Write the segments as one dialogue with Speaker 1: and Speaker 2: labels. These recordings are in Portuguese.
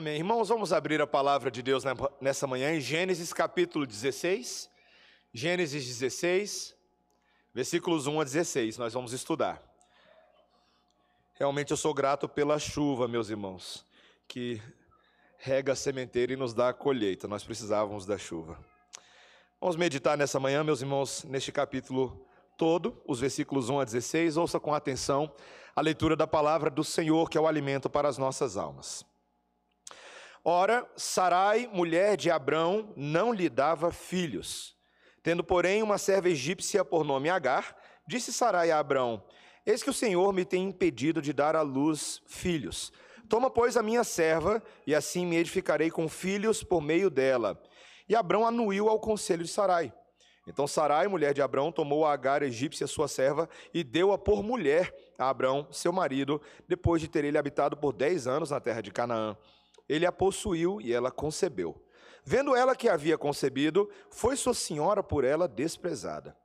Speaker 1: Amém. Irmãos, vamos abrir a palavra de Deus nessa manhã em Gênesis capítulo 16. Gênesis 16, versículos 1 a 16, nós vamos estudar. Realmente eu sou grato pela chuva, meus irmãos, que rega a sementeira e nos dá a colheita. Nós precisávamos da chuva. Vamos meditar nessa manhã, meus irmãos, neste capítulo todo, os versículos 1 a 16. Ouça com atenção a leitura da palavra do Senhor, que é o alimento para as nossas almas. Ora, Sarai, mulher de Abrão, não lhe dava filhos. Tendo, porém, uma serva egípcia por nome Agar, disse Sarai a Abrão: Eis que o Senhor me tem impedido de dar à luz filhos. Toma, pois, a minha serva, e assim me edificarei com filhos por meio dela. E Abrão anuiu ao conselho de Sarai. Então Sarai, mulher de Abrão, tomou a Agar egípcia, sua serva, e deu-a por mulher a Abrão, seu marido, depois de ter ele habitado por dez anos na terra de Canaã ele a possuiu e ela concebeu. Vendo ela que havia concebido, foi sua senhora por ela desprezada.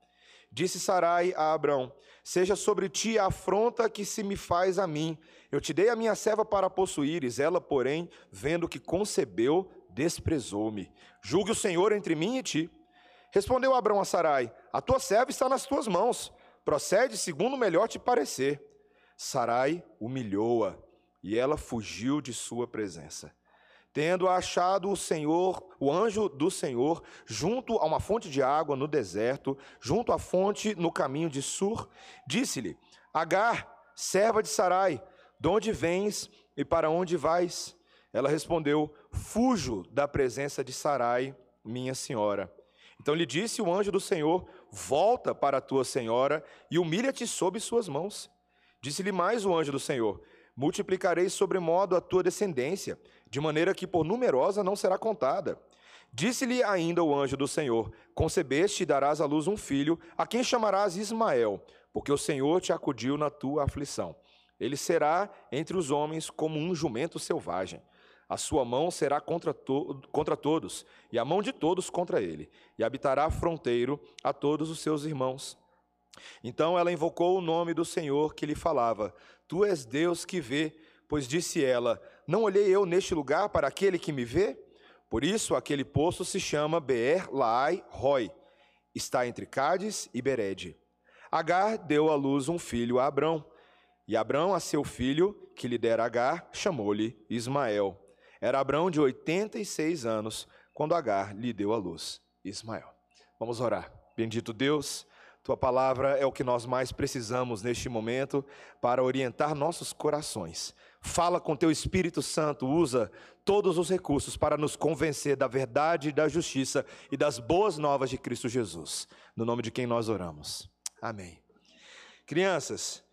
Speaker 1: Disse Sarai a Abrão: Seja sobre ti a afronta que se me faz a mim. Eu te dei a minha serva para possuíres, ela, porém, vendo que concebeu, desprezou-me. Julgue o Senhor entre mim e ti. Respondeu Abrão a Sarai: A tua serva está nas tuas mãos. Procede segundo o melhor te parecer. Sarai humilhou-a e ela fugiu de sua presença. Tendo achado o Senhor, o anjo do Senhor, junto a uma fonte de água no deserto, junto à fonte no caminho de Sur, disse-lhe: Agar, serva de Sarai, de onde vens e para onde vais? Ela respondeu: Fujo da presença de Sarai, minha senhora. Então lhe disse o anjo do Senhor: Volta para a tua senhora e humilha-te sob suas mãos. Disse-lhe mais o anjo do Senhor: multiplicarei sobremodo a tua descendência, de maneira que por numerosa não será contada. Disse-lhe ainda o anjo do Senhor: Concebeste e darás à luz um filho, a quem chamarás Ismael, porque o Senhor te acudiu na tua aflição. Ele será entre os homens como um jumento selvagem. A sua mão será contra, to contra todos, e a mão de todos contra ele, e habitará fronteiro a todos os seus irmãos. Então ela invocou o nome do Senhor que lhe falava: Tu és Deus que vê. Pois disse ela: Não olhei eu neste lugar para aquele que me vê? Por isso aquele poço se chama Beer Laai Roy. Está entre Cádiz e Berede. Agar deu à luz um filho a Abrão. E Abrão, a seu filho, que lhe dera Agar, chamou-lhe Ismael. Era Abrão de 86 anos, quando Agar lhe deu à luz Ismael. Vamos orar. Bendito Deus. Tua palavra é o que nós mais precisamos neste momento para orientar nossos corações. Fala com teu Espírito Santo, usa todos os recursos para nos convencer da verdade, da justiça e das boas novas de Cristo Jesus. No nome de quem nós oramos. Amém. Crianças,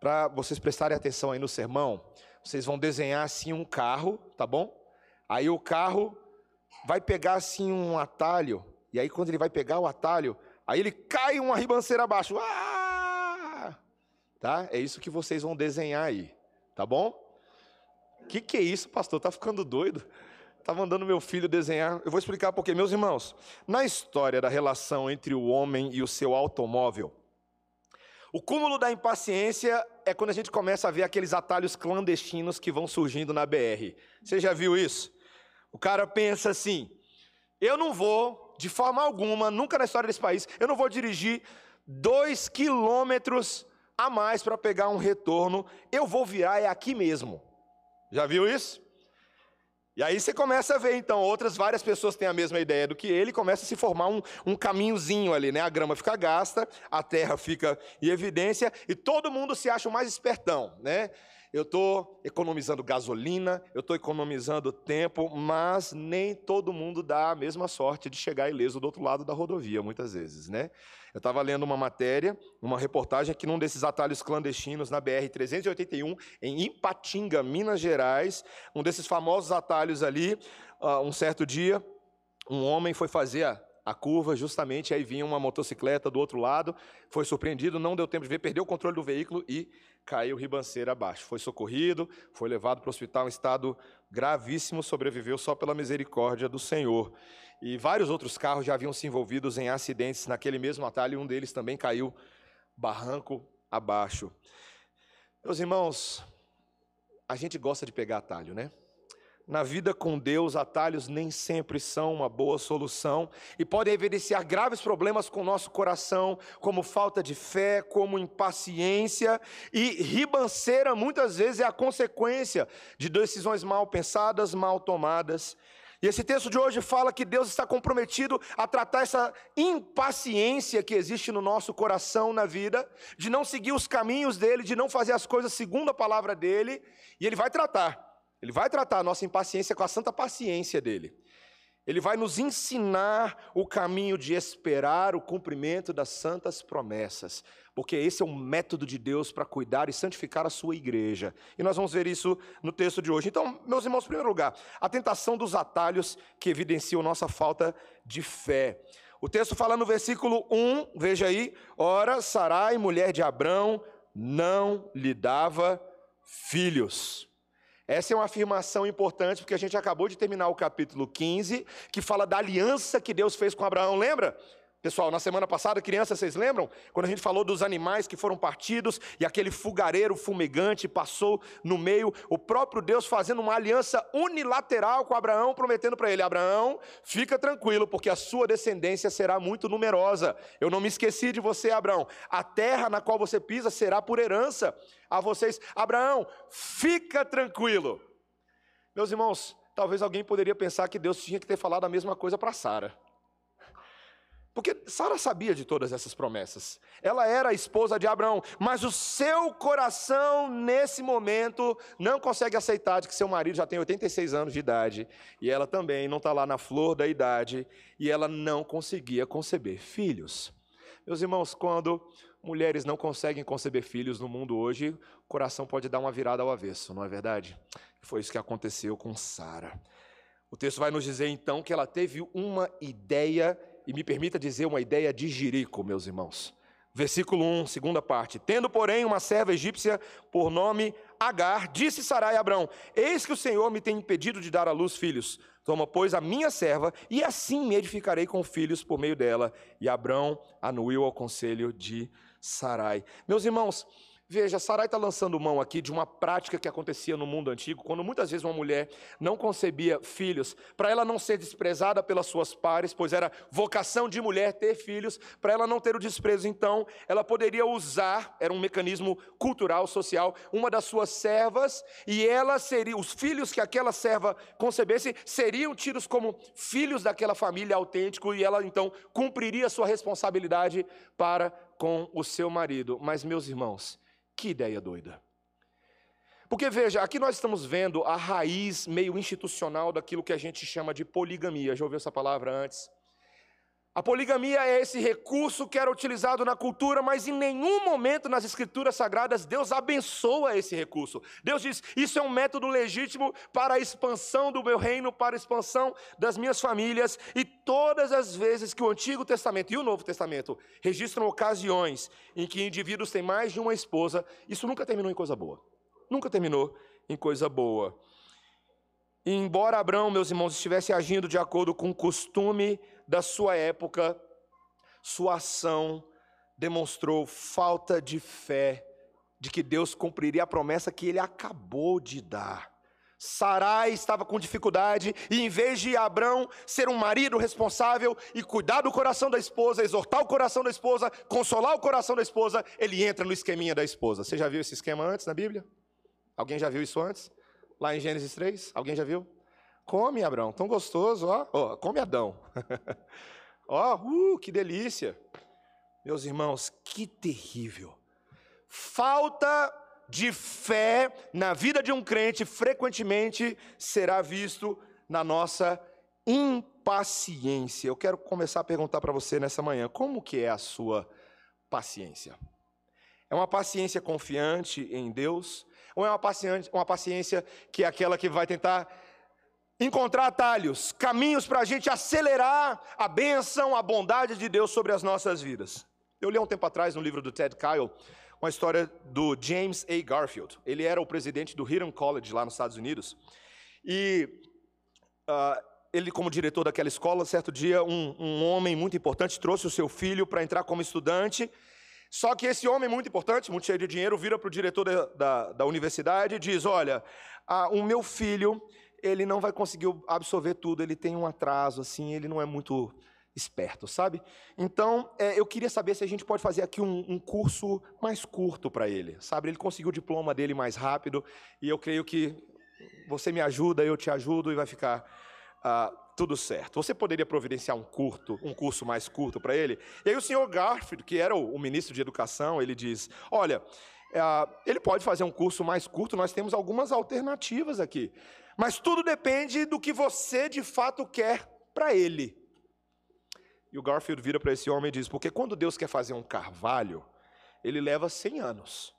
Speaker 1: para vocês prestarem atenção aí no sermão, vocês vão desenhar assim um carro, tá bom? Aí o carro vai pegar assim um atalho, e aí quando ele vai pegar o atalho, Aí ele cai uma ribanceira abaixo. Ah! Tá? É isso que vocês vão desenhar aí. Tá bom? Que, que é isso, pastor? Tá ficando doido? Tá mandando meu filho desenhar. Eu vou explicar por quê. Meus irmãos, na história da relação entre o homem e o seu automóvel, o cúmulo da impaciência é quando a gente começa a ver aqueles atalhos clandestinos que vão surgindo na BR. Você já viu isso? O cara pensa assim: eu não vou de forma alguma, nunca na história desse país, eu não vou dirigir dois quilômetros a mais para pegar um retorno, eu vou virar é aqui mesmo. Já viu isso? E aí você começa a ver, então, outras várias pessoas têm a mesma ideia do que ele, começa a se formar um, um caminhozinho ali, né? A grama fica gasta, a terra fica em evidência, e todo mundo se acha o mais espertão, né? Eu estou economizando gasolina, eu estou economizando tempo, mas nem todo mundo dá a mesma sorte de chegar ileso do outro lado da rodovia, muitas vezes, né? Eu estava lendo uma matéria, uma reportagem aqui num desses atalhos clandestinos na BR-381, em Ipatinga, Minas Gerais, um desses famosos atalhos ali, uh, um certo dia, um homem foi fazer a a curva, justamente aí vinha uma motocicleta do outro lado, foi surpreendido, não deu tempo de ver, perdeu o controle do veículo e caiu ribanceira abaixo. Foi socorrido, foi levado para o hospital em estado gravíssimo, sobreviveu só pela misericórdia do Senhor. E vários outros carros já haviam se envolvidos em acidentes naquele mesmo atalho, um deles também caiu barranco abaixo. Meus irmãos, a gente gosta de pegar atalho, né? Na vida com Deus, atalhos nem sempre são uma boa solução e podem evidenciar graves problemas com o nosso coração, como falta de fé, como impaciência e ribanceira muitas vezes é a consequência de decisões mal pensadas, mal tomadas. E esse texto de hoje fala que Deus está comprometido a tratar essa impaciência que existe no nosso coração na vida, de não seguir os caminhos dele, de não fazer as coisas segundo a palavra dele, e ele vai tratar. Ele vai tratar a nossa impaciência com a santa paciência dele. Ele vai nos ensinar o caminho de esperar o cumprimento das santas promessas, porque esse é o método de Deus para cuidar e santificar a sua igreja. E nós vamos ver isso no texto de hoje. Então, meus irmãos, em primeiro lugar, a tentação dos atalhos que evidenciam nossa falta de fé. O texto fala no versículo 1, veja aí: Ora, Sarai, mulher de Abrão, não lhe dava filhos. Essa é uma afirmação importante, porque a gente acabou de terminar o capítulo 15, que fala da aliança que Deus fez com Abraão, lembra? Pessoal, na semana passada, crianças, vocês lembram? Quando a gente falou dos animais que foram partidos e aquele fogareiro fumegante passou no meio, o próprio Deus fazendo uma aliança unilateral com Abraão, prometendo para ele: Abraão, fica tranquilo, porque a sua descendência será muito numerosa. Eu não me esqueci de você, Abraão. A terra na qual você pisa será por herança a vocês. Abraão, fica tranquilo. Meus irmãos, talvez alguém poderia pensar que Deus tinha que ter falado a mesma coisa para Sara. Porque Sara sabia de todas essas promessas. Ela era a esposa de Abraão, mas o seu coração, nesse momento, não consegue aceitar de que seu marido já tem 86 anos de idade, e ela também não está lá na flor da idade, e ela não conseguia conceber filhos. Meus irmãos, quando mulheres não conseguem conceber filhos no mundo hoje, o coração pode dar uma virada ao avesso, não é verdade? Foi isso que aconteceu com Sara. O texto vai nos dizer então que ela teve uma ideia e me permita dizer uma ideia de Jerico, meus irmãos. Versículo 1, segunda parte. Tendo, porém, uma serva egípcia por nome Agar, disse Sarai a Abrão: Eis que o Senhor me tem impedido de dar à luz filhos. Toma, pois, a minha serva, e assim me edificarei com filhos por meio dela. E Abrão anuiu ao conselho de Sarai. Meus irmãos, Veja, Sarai está lançando mão aqui de uma prática que acontecia no mundo antigo, quando muitas vezes uma mulher não concebia filhos, para ela não ser desprezada pelas suas pares, pois era vocação de mulher ter filhos, para ela não ter o desprezo, então ela poderia usar, era um mecanismo cultural, social, uma das suas servas, e ela seria, os filhos que aquela serva concebesse seriam tidos como filhos daquela família autêntico, e ela então cumpriria sua responsabilidade para com o seu marido. Mas, meus irmãos, que ideia doida. Porque veja, aqui nós estamos vendo a raiz meio institucional daquilo que a gente chama de poligamia. Já ouviu essa palavra antes? A poligamia é esse recurso que era utilizado na cultura, mas em nenhum momento nas escrituras sagradas Deus abençoa esse recurso. Deus diz: Isso é um método legítimo para a expansão do meu reino, para a expansão das minhas famílias. E todas as vezes que o Antigo Testamento e o Novo Testamento registram ocasiões em que indivíduos têm mais de uma esposa, isso nunca terminou em coisa boa. Nunca terminou em coisa boa. E embora Abraão, meus irmãos, estivesse agindo de acordo com o costume da sua época, sua ação demonstrou falta de fé de que Deus cumpriria a promessa que ele acabou de dar. Sarai estava com dificuldade, e em vez de Abraão ser um marido responsável e cuidar do coração da esposa, exortar o coração da esposa, consolar o coração da esposa, ele entra no esqueminha da esposa. Você já viu esse esquema antes na Bíblia? Alguém já viu isso antes? Lá em Gênesis 3? Alguém já viu? Come, Abraão, tão gostoso, ó. ó come Adão. ó, uh, que delícia. Meus irmãos, que terrível. Falta de fé na vida de um crente frequentemente será visto na nossa impaciência. Eu quero começar a perguntar para você nessa manhã, como que é a sua paciência? É uma paciência confiante em Deus? Ou é uma paciência, uma paciência que é aquela que vai tentar encontrar atalhos, caminhos para a gente acelerar a bênção, a bondade de Deus sobre as nossas vidas. Eu li há um tempo atrás no livro do Ted Kyle uma história do James A. Garfield. Ele era o presidente do Hiram College lá nos Estados Unidos. E uh, ele, como diretor daquela escola, certo dia, um, um homem muito importante trouxe o seu filho para entrar como estudante. Só que esse homem muito importante, muito cheio de dinheiro, vira para o diretor da, da, da, universidade e diz: Olha, o meu filho ele não vai conseguir absorver tudo, ele tem um atraso, assim, ele não é muito esperto, sabe? Então, é, eu queria saber se a gente pode fazer aqui um, um curso mais curto para ele, sabe? Ele conseguiu o diploma dele mais rápido, e eu creio que você me ajuda, eu te ajudo, e vai ficar ah, tudo certo. Você poderia providenciar um curto, um curso mais curto para ele? E aí o senhor Garfield, que era o, o ministro de Educação, ele diz, olha, ah, ele pode fazer um curso mais curto, nós temos algumas alternativas aqui. Mas tudo depende do que você de fato quer para ele. E o Garfield vira para esse homem e diz: Porque quando Deus quer fazer um carvalho, ele leva 100 anos,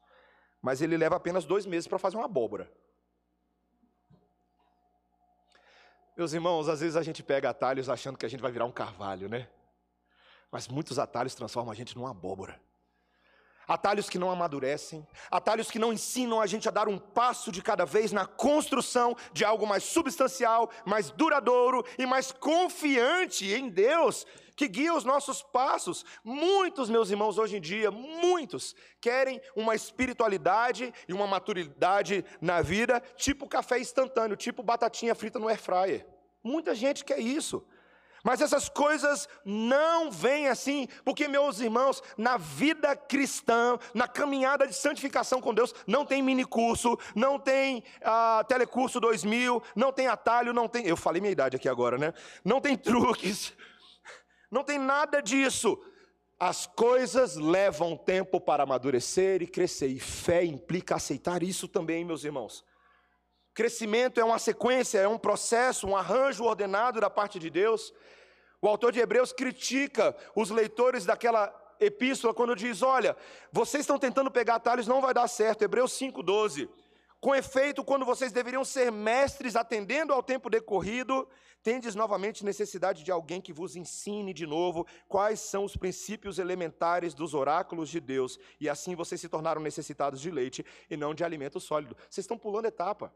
Speaker 1: mas ele leva apenas dois meses para fazer uma abóbora. Meus irmãos, às vezes a gente pega atalhos achando que a gente vai virar um carvalho, né? Mas muitos atalhos transformam a gente numa abóbora atalhos que não amadurecem, atalhos que não ensinam a gente a dar um passo de cada vez na construção de algo mais substancial, mais duradouro e mais confiante em Deus, que guia os nossos passos. Muitos, meus irmãos, hoje em dia, muitos querem uma espiritualidade e uma maturidade na vida, tipo café instantâneo, tipo batatinha frita no air fryer. Muita gente quer isso. Mas essas coisas não vêm assim, porque, meus irmãos, na vida cristã, na caminhada de santificação com Deus, não tem minicurso, não tem ah, telecurso 2000, não tem atalho, não tem. Eu falei minha idade aqui agora, né? Não tem truques, não tem nada disso. As coisas levam tempo para amadurecer e crescer, e fé implica aceitar isso também, meus irmãos. Crescimento é uma sequência, é um processo, um arranjo ordenado da parte de Deus. O autor de Hebreus critica os leitores daquela epístola quando diz: Olha, vocês estão tentando pegar atalhos, não vai dar certo. Hebreus 5,12. Com efeito, quando vocês deveriam ser mestres atendendo ao tempo decorrido, tendes novamente necessidade de alguém que vos ensine de novo quais são os princípios elementares dos oráculos de Deus, e assim vocês se tornaram necessitados de leite e não de alimento sólido. Vocês estão pulando etapa.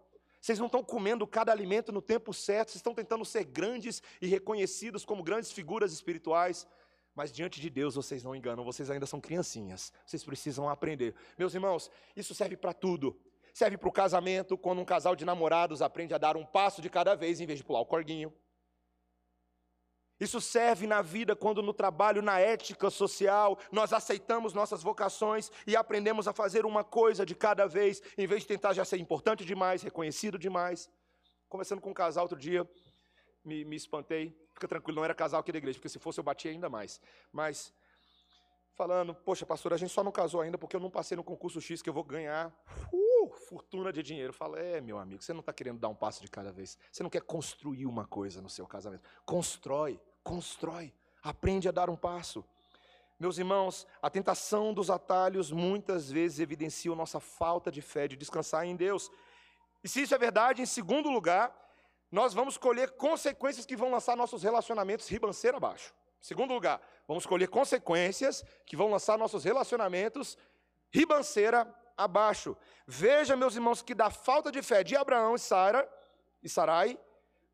Speaker 1: Vocês não estão comendo cada alimento no tempo certo, vocês estão tentando ser grandes e reconhecidos como grandes figuras espirituais, mas diante de Deus vocês não enganam, vocês ainda são criancinhas, vocês precisam aprender. Meus irmãos, isso serve para tudo. Serve para o casamento, quando um casal de namorados aprende a dar um passo de cada vez em vez de pular o corguinho. Isso serve na vida quando no trabalho, na ética social, nós aceitamos nossas vocações e aprendemos a fazer uma coisa de cada vez, em vez de tentar já ser importante demais, reconhecido demais. Conversando com um casal outro dia, me, me espantei. Fica tranquilo, não era casal aqui da igreja, porque se fosse eu batia ainda mais. Mas, falando, poxa, pastor, a gente só não casou ainda porque eu não passei no concurso X que eu vou ganhar uh, fortuna de dinheiro. Fala, é, meu amigo, você não está querendo dar um passo de cada vez. Você não quer construir uma coisa no seu casamento. Constrói constrói, aprende a dar um passo. Meus irmãos, a tentação dos atalhos muitas vezes evidencia nossa falta de fé, de descansar em Deus. E se isso é verdade, em segundo lugar, nós vamos colher consequências que vão lançar nossos relacionamentos ribanceira abaixo. Segundo lugar, vamos colher consequências que vão lançar nossos relacionamentos ribanceira abaixo. Veja, meus irmãos, que da falta de fé de Abraão e Sara e Sarai,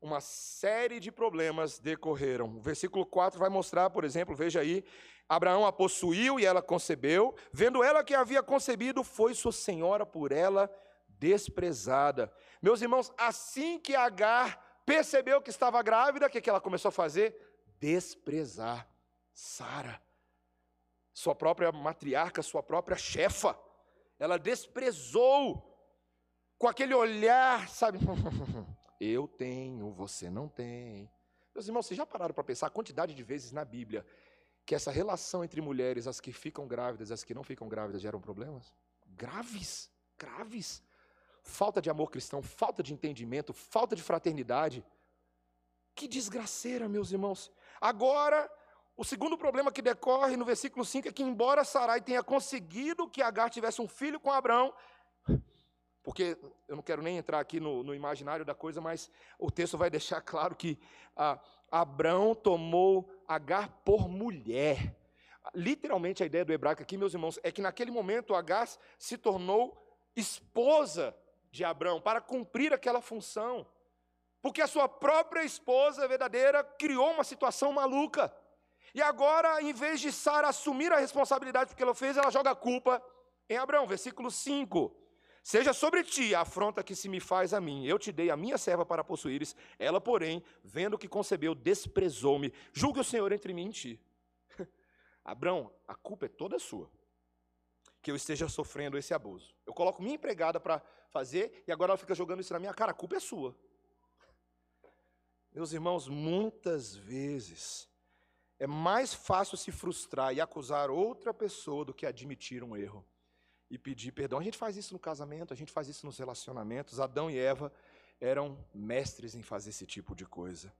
Speaker 1: uma série de problemas decorreram. O versículo 4 vai mostrar, por exemplo, veja aí, Abraão a possuiu e ela concebeu, vendo ela que havia concebido, foi sua senhora por ela desprezada. Meus irmãos, assim que Agar percebeu que estava grávida, o que, que ela começou a fazer? Desprezar Sara, sua própria matriarca, sua própria chefa. Ela desprezou com aquele olhar, sabe? Eu tenho, você não tem. Meus irmãos, vocês já pararam para pensar a quantidade de vezes na Bíblia que essa relação entre mulheres, as que ficam grávidas e as que não ficam grávidas, geram problemas? Graves, graves. Falta de amor cristão, falta de entendimento, falta de fraternidade. Que desgraceira, meus irmãos. Agora, o segundo problema que decorre no versículo 5 é que, embora Sarai tenha conseguido que Agar tivesse um filho com Abraão, porque eu não quero nem entrar aqui no, no imaginário da coisa, mas o texto vai deixar claro que ah, Abraão tomou Agar por mulher. Literalmente a ideia do hebraico aqui, meus irmãos, é que naquele momento Agar se tornou esposa de Abraão para cumprir aquela função. Porque a sua própria esposa verdadeira criou uma situação maluca. E agora, em vez de Sara assumir a responsabilidade porque ela fez, ela joga a culpa em Abraão. Versículo 5. Seja sobre ti a afronta que se me faz a mim. Eu te dei a minha serva para possuíres. Ela, porém, vendo que concebeu, desprezou-me. Julgue o Senhor entre mim e ti. Abrão, a culpa é toda sua. Que eu esteja sofrendo esse abuso. Eu coloco minha empregada para fazer e agora ela fica jogando isso na minha cara. A culpa é sua. Meus irmãos, muitas vezes é mais fácil se frustrar e acusar outra pessoa do que admitir um erro e pedir perdão. A gente faz isso no casamento, a gente faz isso nos relacionamentos. Adão e Eva eram mestres em fazer esse tipo de coisa.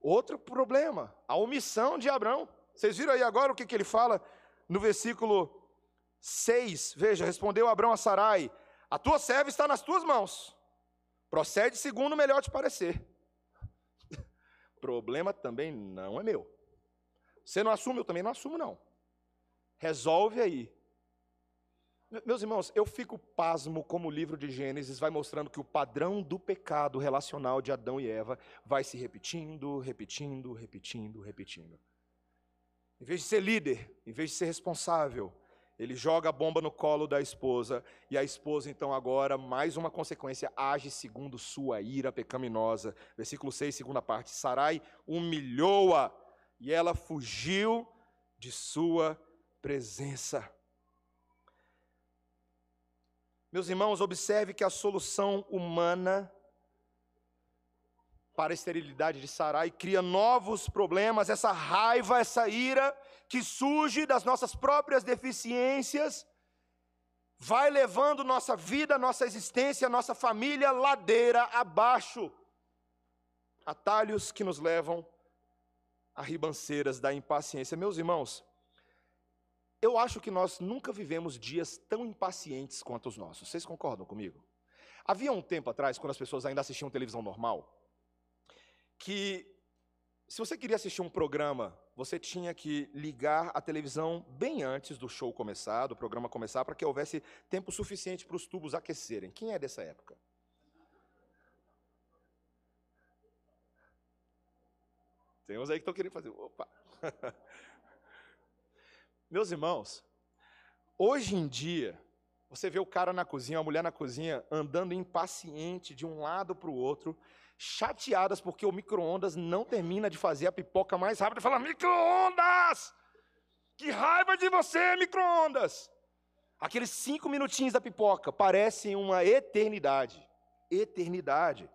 Speaker 1: Outro problema, a omissão de Abraão. Vocês viram aí agora o que, que ele fala no versículo 6? Veja, respondeu Abraão a Sarai: A tua serva está nas tuas mãos. Procede segundo o melhor te parecer. Problema também não é meu. Você não assume, eu também não assumo, não. Resolve aí. Meus irmãos, eu fico pasmo como o livro de Gênesis vai mostrando que o padrão do pecado relacional de Adão e Eva vai se repetindo, repetindo, repetindo, repetindo. Em vez de ser líder, em vez de ser responsável, ele joga a bomba no colo da esposa, e a esposa, então, agora, mais uma consequência, age segundo sua ira pecaminosa. Versículo 6, segunda parte. Sarai humilhou-a, e ela fugiu de sua presença. Meus irmãos, observe que a solução humana para a esterilidade de Sarai cria novos problemas, essa raiva, essa ira que surge das nossas próprias deficiências, vai levando nossa vida, nossa existência, nossa família ladeira abaixo. Atalhos que nos levam a ribanceiras da impaciência. Meus irmãos, eu acho que nós nunca vivemos dias tão impacientes quanto os nossos. Vocês concordam comigo? Havia um tempo atrás, quando as pessoas ainda assistiam televisão normal, que se você queria assistir um programa, você tinha que ligar a televisão bem antes do show começar, do programa começar, para que houvesse tempo suficiente para os tubos aquecerem. Quem é dessa época? Tem uns aí que estão querendo fazer. Opa! Meus irmãos, hoje em dia, você vê o cara na cozinha, a mulher na cozinha, andando impaciente de um lado para o outro, chateadas porque o micro-ondas não termina de fazer a pipoca mais rápido. Fala, micro-ondas! Que raiva de você, micro-ondas! Aqueles cinco minutinhos da pipoca parecem uma eternidade. Eternidade.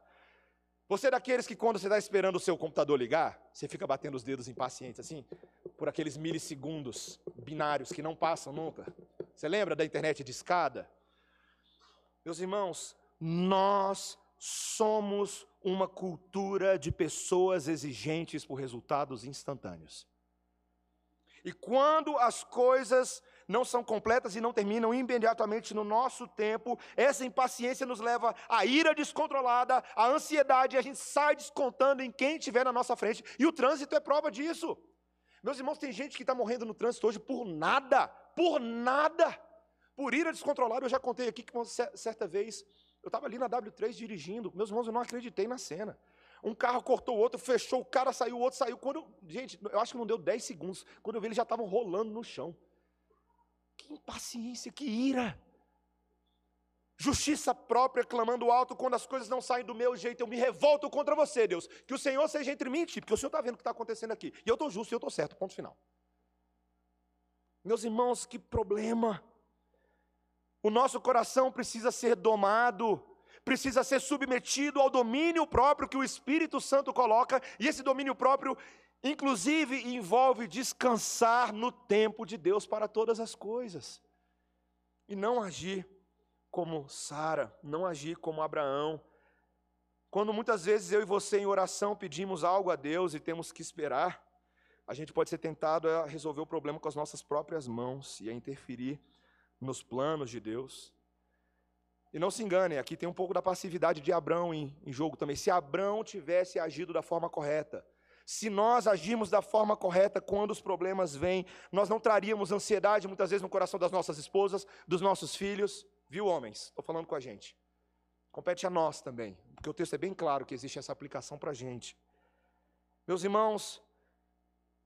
Speaker 1: Você é daqueles que, quando você está esperando o seu computador ligar, você fica batendo os dedos impacientes assim, por aqueles milissegundos binários que não passam nunca. Você lembra da internet de escada? Meus irmãos, nós somos uma cultura de pessoas exigentes por resultados instantâneos. E quando as coisas não são completas e não terminam imediatamente no nosso tempo. Essa impaciência nos leva à ira descontrolada, à ansiedade, e a gente sai descontando em quem estiver na nossa frente. E o trânsito é prova disso. Meus irmãos, tem gente que está morrendo no trânsito hoje por nada, por nada, por ira descontrolada. Eu já contei aqui que certa vez eu estava ali na W3 dirigindo, meus irmãos, eu não acreditei na cena. Um carro cortou o outro, fechou, o cara saiu, o outro saiu. Quando, gente, eu acho que não deu 10 segundos. Quando eu vi, eles já estavam rolando no chão. Que impaciência, que ira. Justiça própria, clamando alto, quando as coisas não saem do meu jeito, eu me revolto contra você, Deus. Que o Senhor seja entre mim e ti, porque o Senhor está vendo o que está acontecendo aqui. E eu estou justo e eu estou certo, ponto final. Meus irmãos, que problema. O nosso coração precisa ser domado, precisa ser submetido ao domínio próprio que o Espírito Santo coloca, e esse domínio próprio Inclusive, envolve descansar no tempo de Deus para todas as coisas. E não agir como Sara, não agir como Abraão. Quando muitas vezes eu e você em oração pedimos algo a Deus e temos que esperar, a gente pode ser tentado a resolver o problema com as nossas próprias mãos e a interferir nos planos de Deus. E não se enganem, aqui tem um pouco da passividade de Abraão em, em jogo também. Se Abraão tivesse agido da forma correta, se nós agirmos da forma correta quando os problemas vêm, nós não traríamos ansiedade muitas vezes no coração das nossas esposas, dos nossos filhos, viu, homens? Estou falando com a gente. Compete a nós também, porque o texto é bem claro que existe essa aplicação para a gente. Meus irmãos,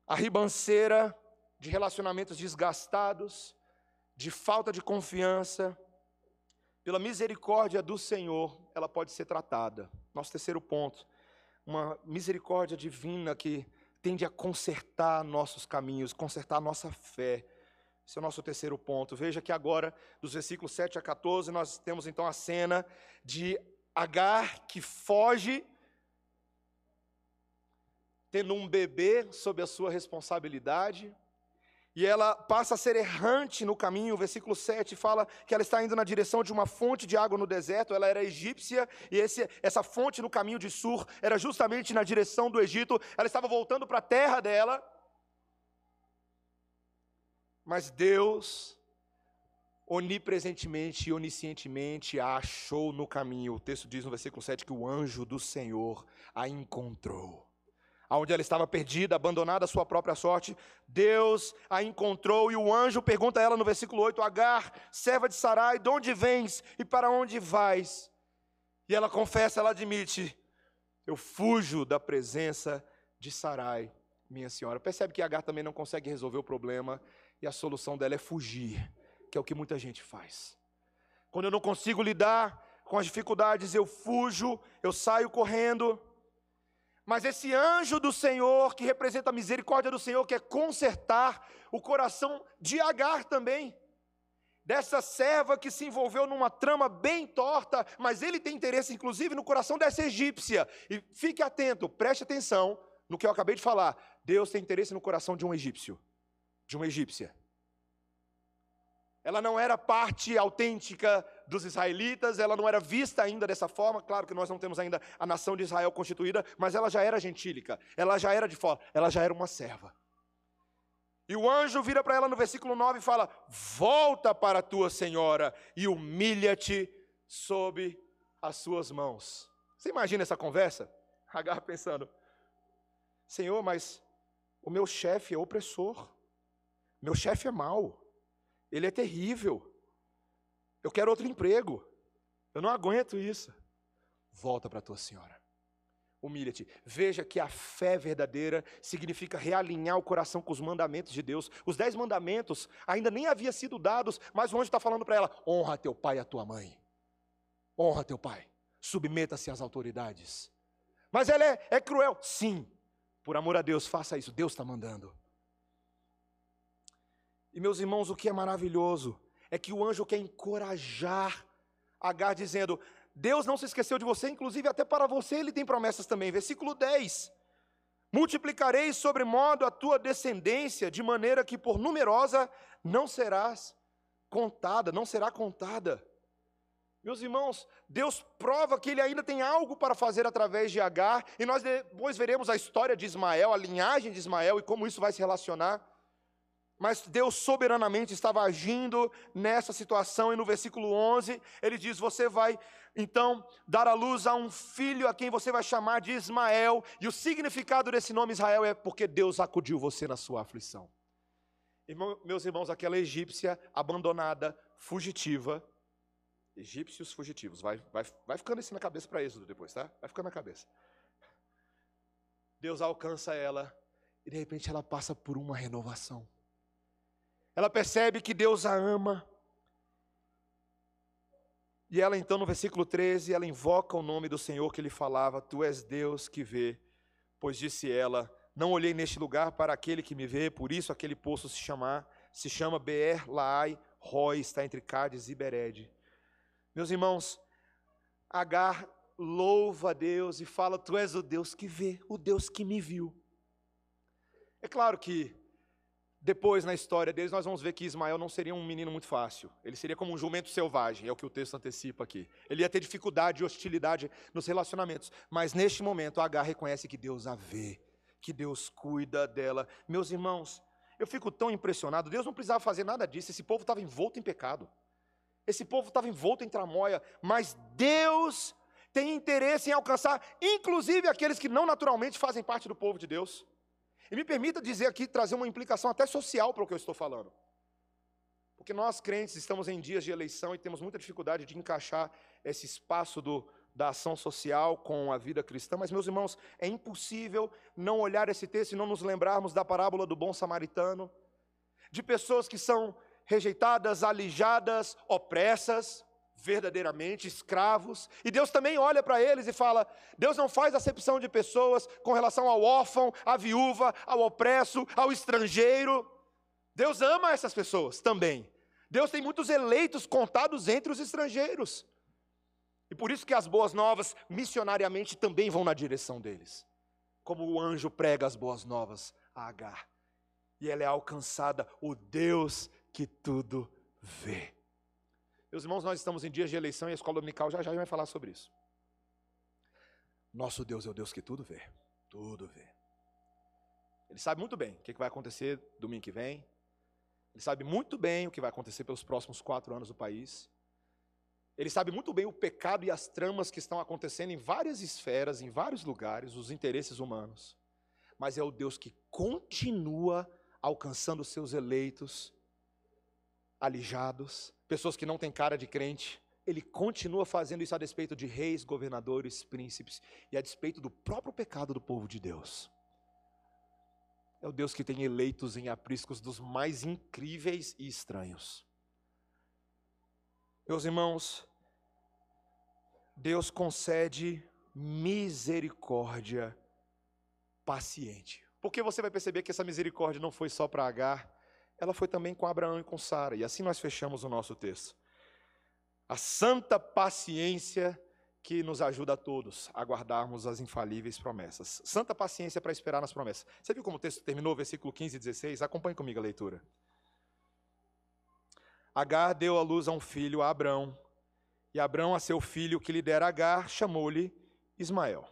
Speaker 1: a ribanceira de relacionamentos desgastados, de falta de confiança, pela misericórdia do Senhor, ela pode ser tratada. Nosso terceiro ponto, uma misericórdia divina que tende a consertar nossos caminhos, consertar nossa fé. Esse é o nosso terceiro ponto. Veja que agora, dos versículos 7 a 14, nós temos então a cena de Agar que foge, tendo um bebê sob a sua responsabilidade, e ela passa a ser errante no caminho. O versículo 7 fala que ela está indo na direção de uma fonte de água no deserto. Ela era egípcia e esse, essa fonte no caminho de Sur era justamente na direção do Egito. Ela estava voltando para a terra dela. Mas Deus, onipresentemente e oniscientemente, a achou no caminho. O texto diz no versículo 7 que o anjo do Senhor a encontrou onde ela estava perdida, abandonada à sua própria sorte, Deus a encontrou e o anjo pergunta a ela no versículo 8: Agar, serva de Sarai, de onde vens e para onde vais? E ela confessa, ela admite: Eu fujo da presença de Sarai, minha senhora. Percebe que Agar também não consegue resolver o problema e a solução dela é fugir, que é o que muita gente faz. Quando eu não consigo lidar com as dificuldades, eu fujo, eu saio correndo. Mas esse anjo do Senhor, que representa a misericórdia do Senhor, quer consertar o coração de Agar também. Dessa serva que se envolveu numa trama bem torta, mas ele tem interesse, inclusive, no coração dessa egípcia. E fique atento, preste atenção no que eu acabei de falar. Deus tem interesse no coração de um egípcio, de uma egípcia. Ela não era parte autêntica dos israelitas, ela não era vista ainda dessa forma. Claro que nós não temos ainda a nação de Israel constituída, mas ela já era gentílica, ela já era de fora, ela já era uma serva. E o anjo vira para ela no versículo 9 e fala: Volta para a tua senhora e humilha-te sob as suas mãos. Você imagina essa conversa? Agar pensando: Senhor, mas o meu chefe é opressor, meu chefe é mau. Ele é terrível. Eu quero outro emprego. Eu não aguento isso. Volta para tua senhora. Humilha-te. Veja que a fé verdadeira significa realinhar o coração com os mandamentos de Deus. Os dez mandamentos ainda nem haviam sido dados, mas o anjo está falando para ela: honra teu pai e a tua mãe. Honra teu pai. Submeta-se às autoridades. Mas ela é, é cruel. Sim. Por amor a Deus, faça isso. Deus está mandando. E meus irmãos, o que é maravilhoso é que o anjo quer encorajar Agar, dizendo: Deus não se esqueceu de você, inclusive até para você ele tem promessas também. Versículo 10: Multiplicarei sobremodo a tua descendência, de maneira que por numerosa não serás contada, não será contada. Meus irmãos, Deus prova que Ele ainda tem algo para fazer através de Agar, e nós depois veremos a história de Ismael, a linhagem de Ismael e como isso vai se relacionar. Mas Deus soberanamente estava agindo nessa situação, e no versículo 11 ele diz: Você vai então dar à luz a um filho a quem você vai chamar de Ismael, e o significado desse nome Israel é porque Deus acudiu você na sua aflição. Irmão, meus irmãos, aquela egípcia abandonada, fugitiva, egípcios fugitivos, vai, vai, vai ficando isso na cabeça para Êxodo depois, tá? Vai ficando na cabeça. Deus alcança ela, e de repente ela passa por uma renovação. Ela percebe que Deus a ama. E ela então, no versículo 13, ela invoca o nome do Senhor que lhe falava: Tu és Deus que vê. Pois disse ela: Não olhei neste lugar para aquele que me vê, por isso aquele poço se chamar, se chama Beer Laai Roy, está entre Cádiz e Bered. Meus irmãos, Agar louva a Deus e fala: Tu és o Deus que vê, o Deus que me viu. É claro que depois, na história deles, nós vamos ver que Ismael não seria um menino muito fácil. Ele seria como um jumento selvagem, é o que o texto antecipa aqui. Ele ia ter dificuldade e hostilidade nos relacionamentos. Mas neste momento, Agar reconhece que Deus a vê, que Deus cuida dela. Meus irmãos, eu fico tão impressionado. Deus não precisava fazer nada disso. Esse povo estava envolto em pecado. Esse povo estava envolto em tramóia. Mas Deus tem interesse em alcançar, inclusive aqueles que não naturalmente fazem parte do povo de Deus. E me permita dizer aqui, trazer uma implicação até social para o que eu estou falando. Porque nós, crentes, estamos em dias de eleição e temos muita dificuldade de encaixar esse espaço do, da ação social com a vida cristã. Mas, meus irmãos, é impossível não olhar esse texto e não nos lembrarmos da parábola do bom samaritano, de pessoas que são rejeitadas, alijadas, opressas, verdadeiramente escravos, e Deus também olha para eles e fala: Deus não faz acepção de pessoas com relação ao órfão, à viúva, ao opresso, ao estrangeiro. Deus ama essas pessoas também. Deus tem muitos eleitos contados entre os estrangeiros. E por isso que as boas novas, missionariamente, também vão na direção deles. Como o anjo prega as boas novas a Agar. E ela é alcançada, o Deus que tudo vê. Meus irmãos, nós estamos em dias de eleição e a escola dominical já já vai falar sobre isso. Nosso Deus é o Deus que tudo vê, tudo vê. Ele sabe muito bem o que vai acontecer domingo que vem. Ele sabe muito bem o que vai acontecer pelos próximos quatro anos no país. Ele sabe muito bem o pecado e as tramas que estão acontecendo em várias esferas, em vários lugares, os interesses humanos. Mas é o Deus que continua alcançando os seus eleitos, alijados, pessoas que não têm cara de crente, ele continua fazendo isso a despeito de reis, governadores, príncipes e a despeito do próprio pecado do povo de Deus. É o Deus que tem eleitos em apriscos dos mais incríveis e estranhos. Meus irmãos, Deus concede misericórdia paciente. Porque você vai perceber que essa misericórdia não foi só para Agar, ela foi também com Abraão e com Sara. E assim nós fechamos o nosso texto. A santa paciência que nos ajuda a todos a guardarmos as infalíveis promessas. Santa paciência para esperar nas promessas. Você viu como o texto terminou, versículo 15 e 16? Acompanhe comigo a leitura. Agar deu à luz a um filho, a Abrão, e Abrão a seu filho que lhe dera Agar, chamou-lhe Ismael.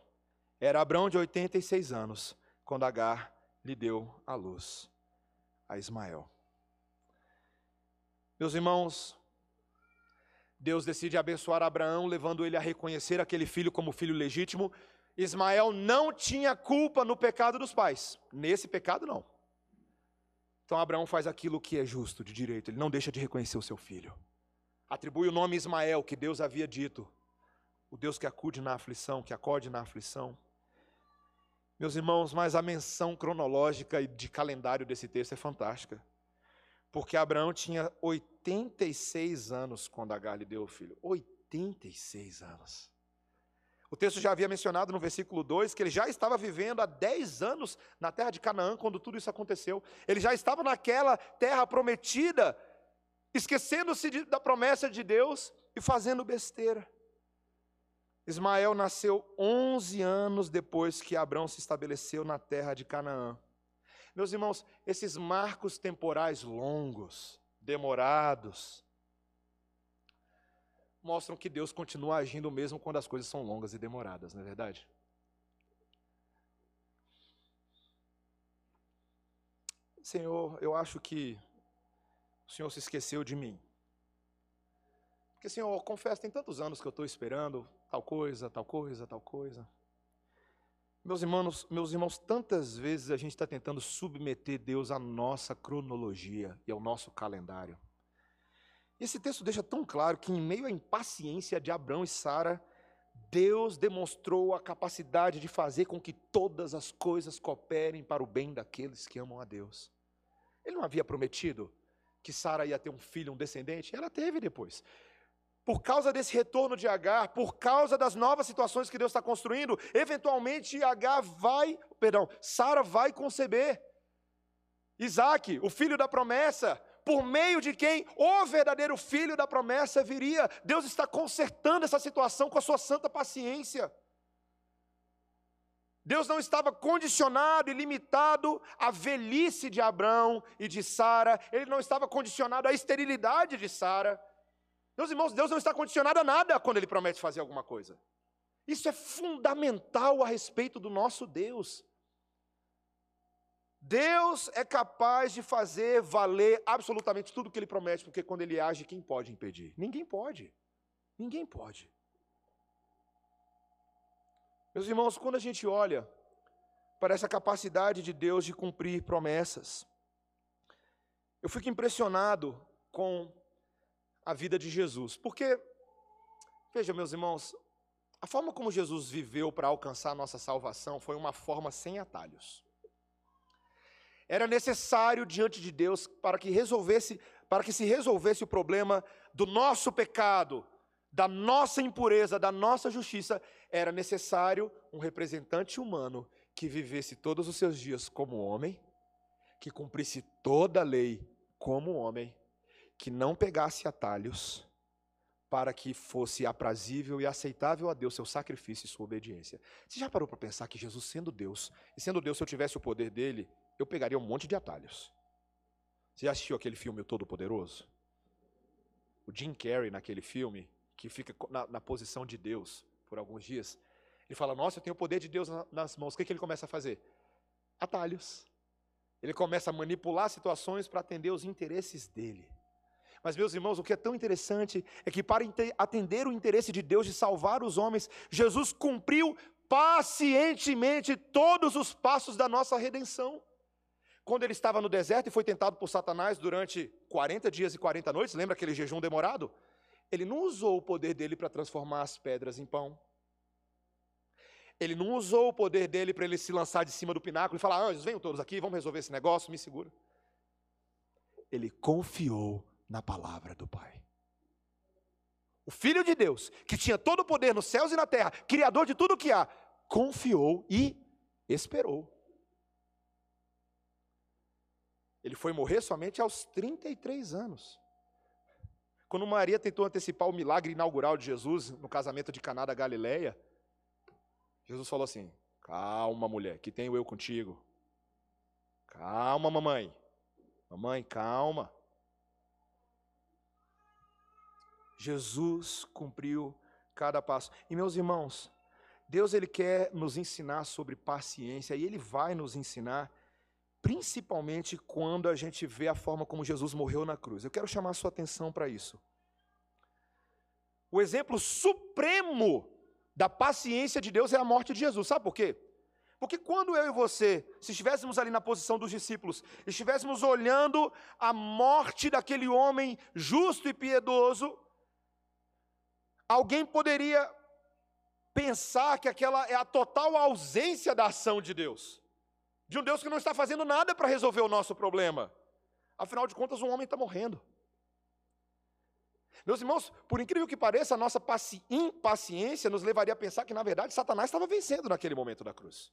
Speaker 1: Era Abrão de 86 anos, quando Agar lhe deu a luz a Ismael. Meus irmãos, Deus decide abençoar Abraão, levando ele a reconhecer aquele filho como filho legítimo. Ismael não tinha culpa no pecado dos pais. Nesse pecado, não. Então Abraão faz aquilo que é justo, de direito. Ele não deixa de reconhecer o seu filho. Atribui o nome Ismael, que Deus havia dito. O Deus que acude na aflição, que acode na aflição. Meus irmãos, mas a menção cronológica e de calendário desse texto é fantástica. Porque Abraão tinha 86 anos quando Agar lhe deu o filho. 86 anos. O texto já havia mencionado no versículo 2 que ele já estava vivendo há 10 anos na terra de Canaã quando tudo isso aconteceu. Ele já estava naquela terra prometida, esquecendo-se da promessa de Deus e fazendo besteira. Ismael nasceu 11 anos depois que Abraão se estabeleceu na terra de Canaã. Meus irmãos, esses marcos temporais longos, demorados, mostram que Deus continua agindo mesmo quando as coisas são longas e demoradas, não é verdade? Senhor, eu acho que o Senhor se esqueceu de mim. Porque, Senhor, confesso, tem tantos anos que eu estou esperando tal coisa, tal coisa, tal coisa. Meus irmãos, meus irmãos, tantas vezes a gente está tentando submeter Deus à nossa cronologia e ao nosso calendário. Esse texto deixa tão claro que, em meio à impaciência de Abraão e Sara, Deus demonstrou a capacidade de fazer com que todas as coisas cooperem para o bem daqueles que amam a Deus. Ele não havia prometido que Sara ia ter um filho, um descendente? Ela teve depois por causa desse retorno de Agar, por causa das novas situações que Deus está construindo, eventualmente Agar vai, perdão, Sara vai conceber Isaac, o filho da promessa, por meio de quem o verdadeiro filho da promessa viria. Deus está consertando essa situação com a sua santa paciência. Deus não estava condicionado e limitado à velhice de Abraão e de Sara, ele não estava condicionado à esterilidade de Sara. Meus irmãos, Deus não está condicionado a nada quando Ele promete fazer alguma coisa. Isso é fundamental a respeito do nosso Deus. Deus é capaz de fazer valer absolutamente tudo que Ele promete, porque quando Ele age, quem pode impedir? Ninguém pode. Ninguém pode. Meus irmãos, quando a gente olha para essa capacidade de Deus de cumprir promessas, eu fico impressionado com a vida de Jesus. Porque, veja, meus irmãos, a forma como Jesus viveu para alcançar a nossa salvação foi uma forma sem atalhos. Era necessário diante de Deus para que resolvesse, para que se resolvesse o problema do nosso pecado, da nossa impureza, da nossa justiça, era necessário um representante humano que vivesse todos os seus dias como homem, que cumprisse toda a lei como homem, que não pegasse atalhos, para que fosse aprazível e aceitável a Deus seu sacrifício e sua obediência. Você já parou para pensar que Jesus, sendo Deus, e sendo Deus, se eu tivesse o poder dele, eu pegaria um monte de atalhos. Você já assistiu aquele filme O Todo-Poderoso? O Jim Carrey, naquele filme, que fica na, na, posição de Deus por alguns dias, ele fala: Nossa, eu tenho o poder de Deus nas mãos. O que, que ele começa a fazer? Atalhos. Ele começa a manipular situações para atender os interesses dele. Mas, meus irmãos, o que é tão interessante é que, para atender o interesse de Deus de salvar os homens, Jesus cumpriu pacientemente todos os passos da nossa redenção. Quando ele estava no deserto e foi tentado por Satanás durante 40 dias e 40 noites, lembra aquele jejum demorado? Ele não usou o poder dele para transformar as pedras em pão. Ele não usou o poder dele para ele se lançar de cima do pináculo e falar: anjos, venham todos aqui, vamos resolver esse negócio, me segura. Ele confiou na palavra do Pai. O Filho de Deus, que tinha todo o poder nos céus e na terra, Criador de tudo o que há, confiou e esperou. Ele foi morrer somente aos 33 anos. Quando Maria tentou antecipar o milagre inaugural de Jesus no casamento de Caná da Galileia, Jesus falou assim: Calma, mulher, que tenho eu contigo. Calma, mamãe. Mamãe, calma. Jesus cumpriu cada passo. E meus irmãos, Deus ele quer nos ensinar sobre paciência e ele vai nos ensinar principalmente quando a gente vê a forma como Jesus morreu na cruz. Eu quero chamar a sua atenção para isso. O exemplo supremo da paciência de Deus é a morte de Jesus. Sabe por quê? Porque quando eu e você, se estivéssemos ali na posição dos discípulos, estivéssemos olhando a morte daquele homem justo e piedoso, alguém poderia pensar que aquela é a total ausência da ação de Deus. De um Deus que não está fazendo nada para resolver o nosso problema. Afinal de contas, um homem está morrendo. Meus irmãos, por incrível que pareça, a nossa impaciência nos levaria a pensar que, na verdade, Satanás estava vencendo naquele momento da cruz.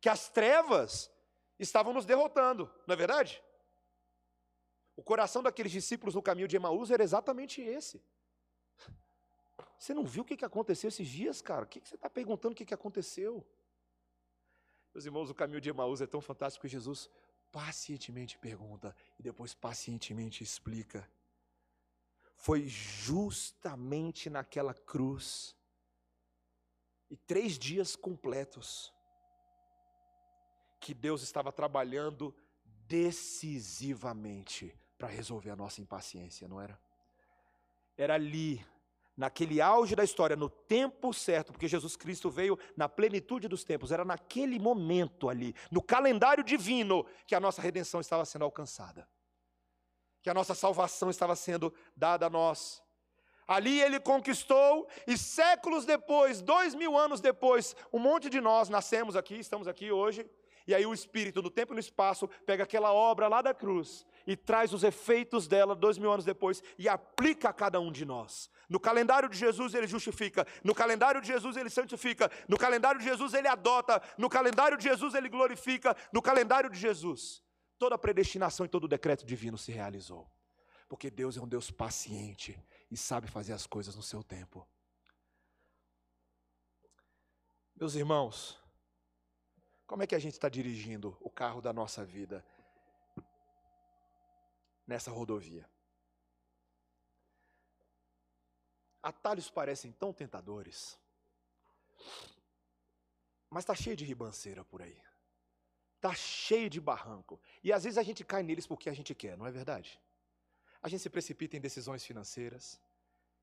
Speaker 1: Que as trevas estavam nos derrotando, não é verdade? O coração daqueles discípulos no caminho de Emaús era exatamente esse. Você não viu o que aconteceu esses dias, cara? O que você está perguntando o que aconteceu? Meus irmãos, o caminho de Emaús é tão fantástico que Jesus pacientemente pergunta e depois pacientemente explica. Foi justamente naquela cruz e três dias completos que Deus estava trabalhando decisivamente para resolver a nossa impaciência, não era? Era ali naquele auge da história, no tempo certo, porque Jesus Cristo veio na plenitude dos tempos, era naquele momento ali, no calendário divino, que a nossa redenção estava sendo alcançada, que a nossa salvação estava sendo dada a nós. Ali ele conquistou, e séculos depois, dois mil anos depois, um monte de nós nascemos aqui, estamos aqui hoje, e aí o Espírito, no tempo e no espaço, pega aquela obra lá da cruz e traz os efeitos dela dois mil anos depois e aplica a cada um de nós. No calendário de Jesus ele justifica, no calendário de Jesus ele santifica, no calendário de Jesus ele adota, no calendário de Jesus ele glorifica, no calendário de Jesus toda a predestinação e todo o decreto divino se realizou. Porque Deus é um Deus paciente e sabe fazer as coisas no seu tempo. Meus irmãos, como é que a gente está dirigindo o carro da nossa vida nessa rodovia? Atalhos parecem tão tentadores, mas está cheio de ribanceira por aí. Está cheio de barranco. E às vezes a gente cai neles porque a gente quer, não é verdade? A gente se precipita em decisões financeiras,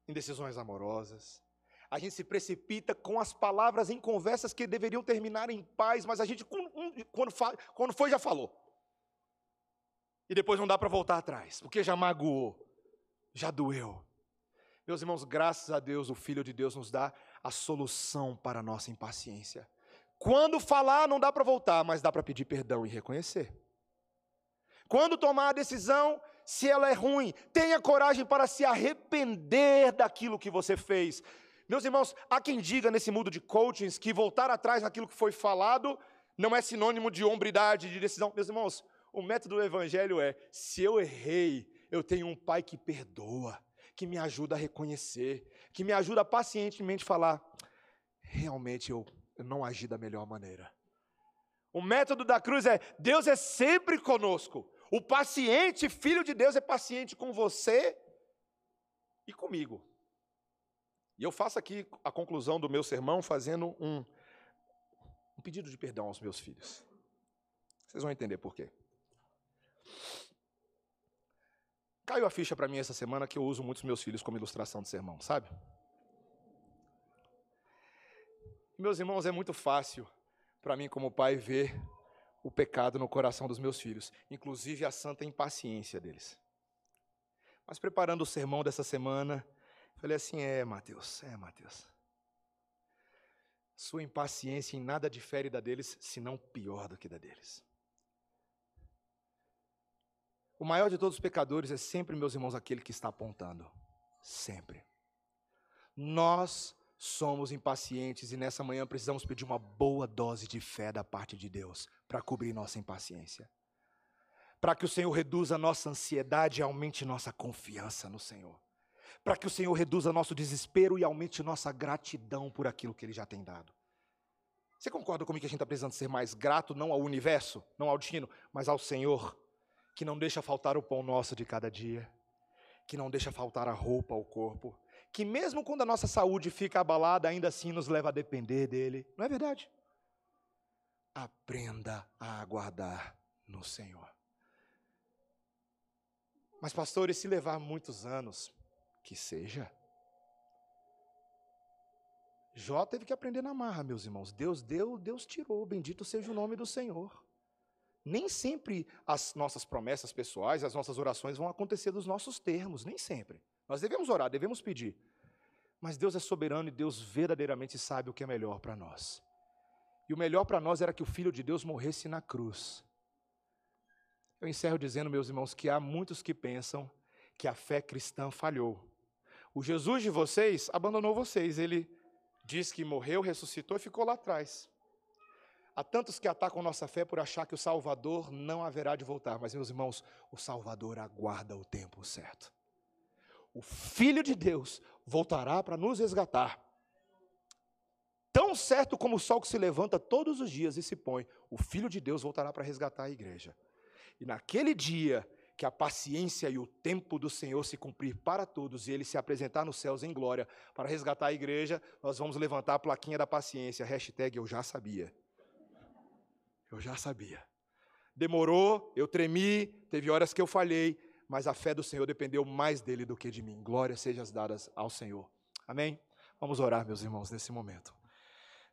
Speaker 1: em decisões amorosas, a gente se precipita com as palavras em conversas que deveriam terminar em paz, mas a gente, quando, quando foi, já falou. E depois não dá para voltar atrás, porque já magoou, já doeu. Meus irmãos, graças a Deus, o Filho de Deus nos dá a solução para a nossa impaciência. Quando falar, não dá para voltar, mas dá para pedir perdão e reconhecer. Quando tomar a decisão, se ela é ruim, tenha coragem para se arrepender daquilo que você fez. Meus irmãos, há quem diga nesse mundo de coachings que voltar atrás naquilo que foi falado não é sinônimo de hombridade, de decisão. Meus irmãos, o método do evangelho é: se eu errei, eu tenho um pai que perdoa, que me ajuda a reconhecer, que me ajuda a pacientemente falar: realmente eu, eu não agi da melhor maneira. O método da cruz é: Deus é sempre conosco. O paciente, filho de Deus, é paciente com você e comigo. E eu faço aqui a conclusão do meu sermão fazendo um, um pedido de perdão aos meus filhos. Vocês vão entender por quê. Caiu a ficha para mim essa semana que eu uso muitos meus filhos como ilustração de sermão, sabe? Meus irmãos, é muito fácil para mim, como pai, ver o pecado no coração dos meus filhos, inclusive a santa impaciência deles. Mas preparando o sermão dessa semana, falei assim: é, Mateus, é, Mateus. Sua impaciência em nada difere da deles, senão pior do que da deles. O maior de todos os pecadores é sempre, meus irmãos, aquele que está apontando. Sempre. Nós somos impacientes e nessa manhã precisamos pedir uma boa dose de fé da parte de Deus para cobrir nossa impaciência. Para que o Senhor reduza nossa ansiedade e aumente nossa confiança no Senhor. Para que o Senhor reduza nosso desespero e aumente nossa gratidão por aquilo que Ele já tem dado. Você concorda comigo que a gente está precisando ser mais grato, não ao universo, não ao destino, mas ao Senhor, que não deixa faltar o pão nosso de cada dia, que não deixa faltar a roupa ao corpo, que mesmo quando a nossa saúde fica abalada, ainda assim nos leva a depender dele. Não é verdade? Aprenda a aguardar no Senhor. Mas, pastor, e se levar muitos anos? Que seja. Jó teve que aprender na marra, meus irmãos. Deus deu, Deus tirou. Bendito seja o nome do Senhor. Nem sempre as nossas promessas pessoais, as nossas orações vão acontecer dos nossos termos, nem sempre. Nós devemos orar, devemos pedir. Mas Deus é soberano e Deus verdadeiramente sabe o que é melhor para nós. E o melhor para nós era que o Filho de Deus morresse na cruz. Eu encerro dizendo, meus irmãos, que há muitos que pensam que a fé cristã falhou. O Jesus de vocês abandonou vocês. Ele diz que morreu, ressuscitou e ficou lá atrás. Há tantos que atacam nossa fé por achar que o Salvador não haverá de voltar. Mas, meus irmãos, o Salvador aguarda o tempo certo o Filho de Deus voltará para nos resgatar. Tão certo como o sol que se levanta todos os dias e se põe, o Filho de Deus voltará para resgatar a igreja. E naquele dia que a paciência e o tempo do Senhor se cumprir para todos e ele se apresentar nos céus em glória para resgatar a igreja, nós vamos levantar a plaquinha da paciência, hashtag eu já sabia. Eu já sabia. Demorou, eu tremi, teve horas que eu falhei, mas a fé do Senhor dependeu mais dele do que de mim. Glórias sejam dadas ao Senhor. Amém? Vamos orar, meus irmãos, nesse momento.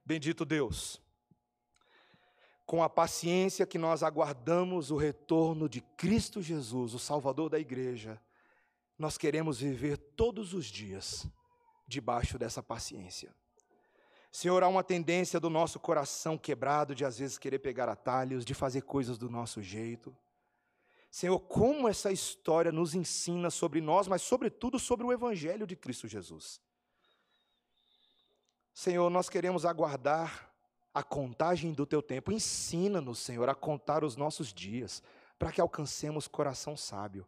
Speaker 1: Bendito Deus, com a paciência que nós aguardamos o retorno de Cristo Jesus, o Salvador da igreja, nós queremos viver todos os dias debaixo dessa paciência. Senhor, há uma tendência do nosso coração quebrado de às vezes querer pegar atalhos, de fazer coisas do nosso jeito. Senhor, como essa história nos ensina sobre nós, mas sobretudo sobre o Evangelho de Cristo Jesus. Senhor, nós queremos aguardar a contagem do teu tempo. Ensina-nos, Senhor, a contar os nossos dias, para que alcancemos coração sábio.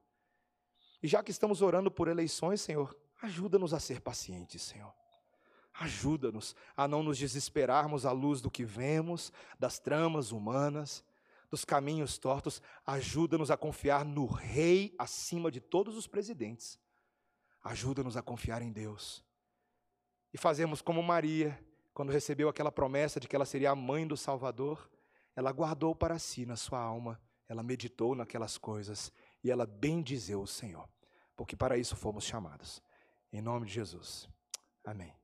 Speaker 1: E já que estamos orando por eleições, Senhor, ajuda-nos a ser pacientes, Senhor. Ajuda-nos a não nos desesperarmos à luz do que vemos, das tramas humanas, dos caminhos tortos, ajuda-nos a confiar no Rei acima de todos os presidentes. Ajuda-nos a confiar em Deus. E fazemos como Maria, quando recebeu aquela promessa de que ela seria a mãe do Salvador, ela guardou para si na sua alma, ela meditou naquelas coisas e ela bendizeu o Senhor, porque para isso fomos chamados. Em nome de Jesus. Amém.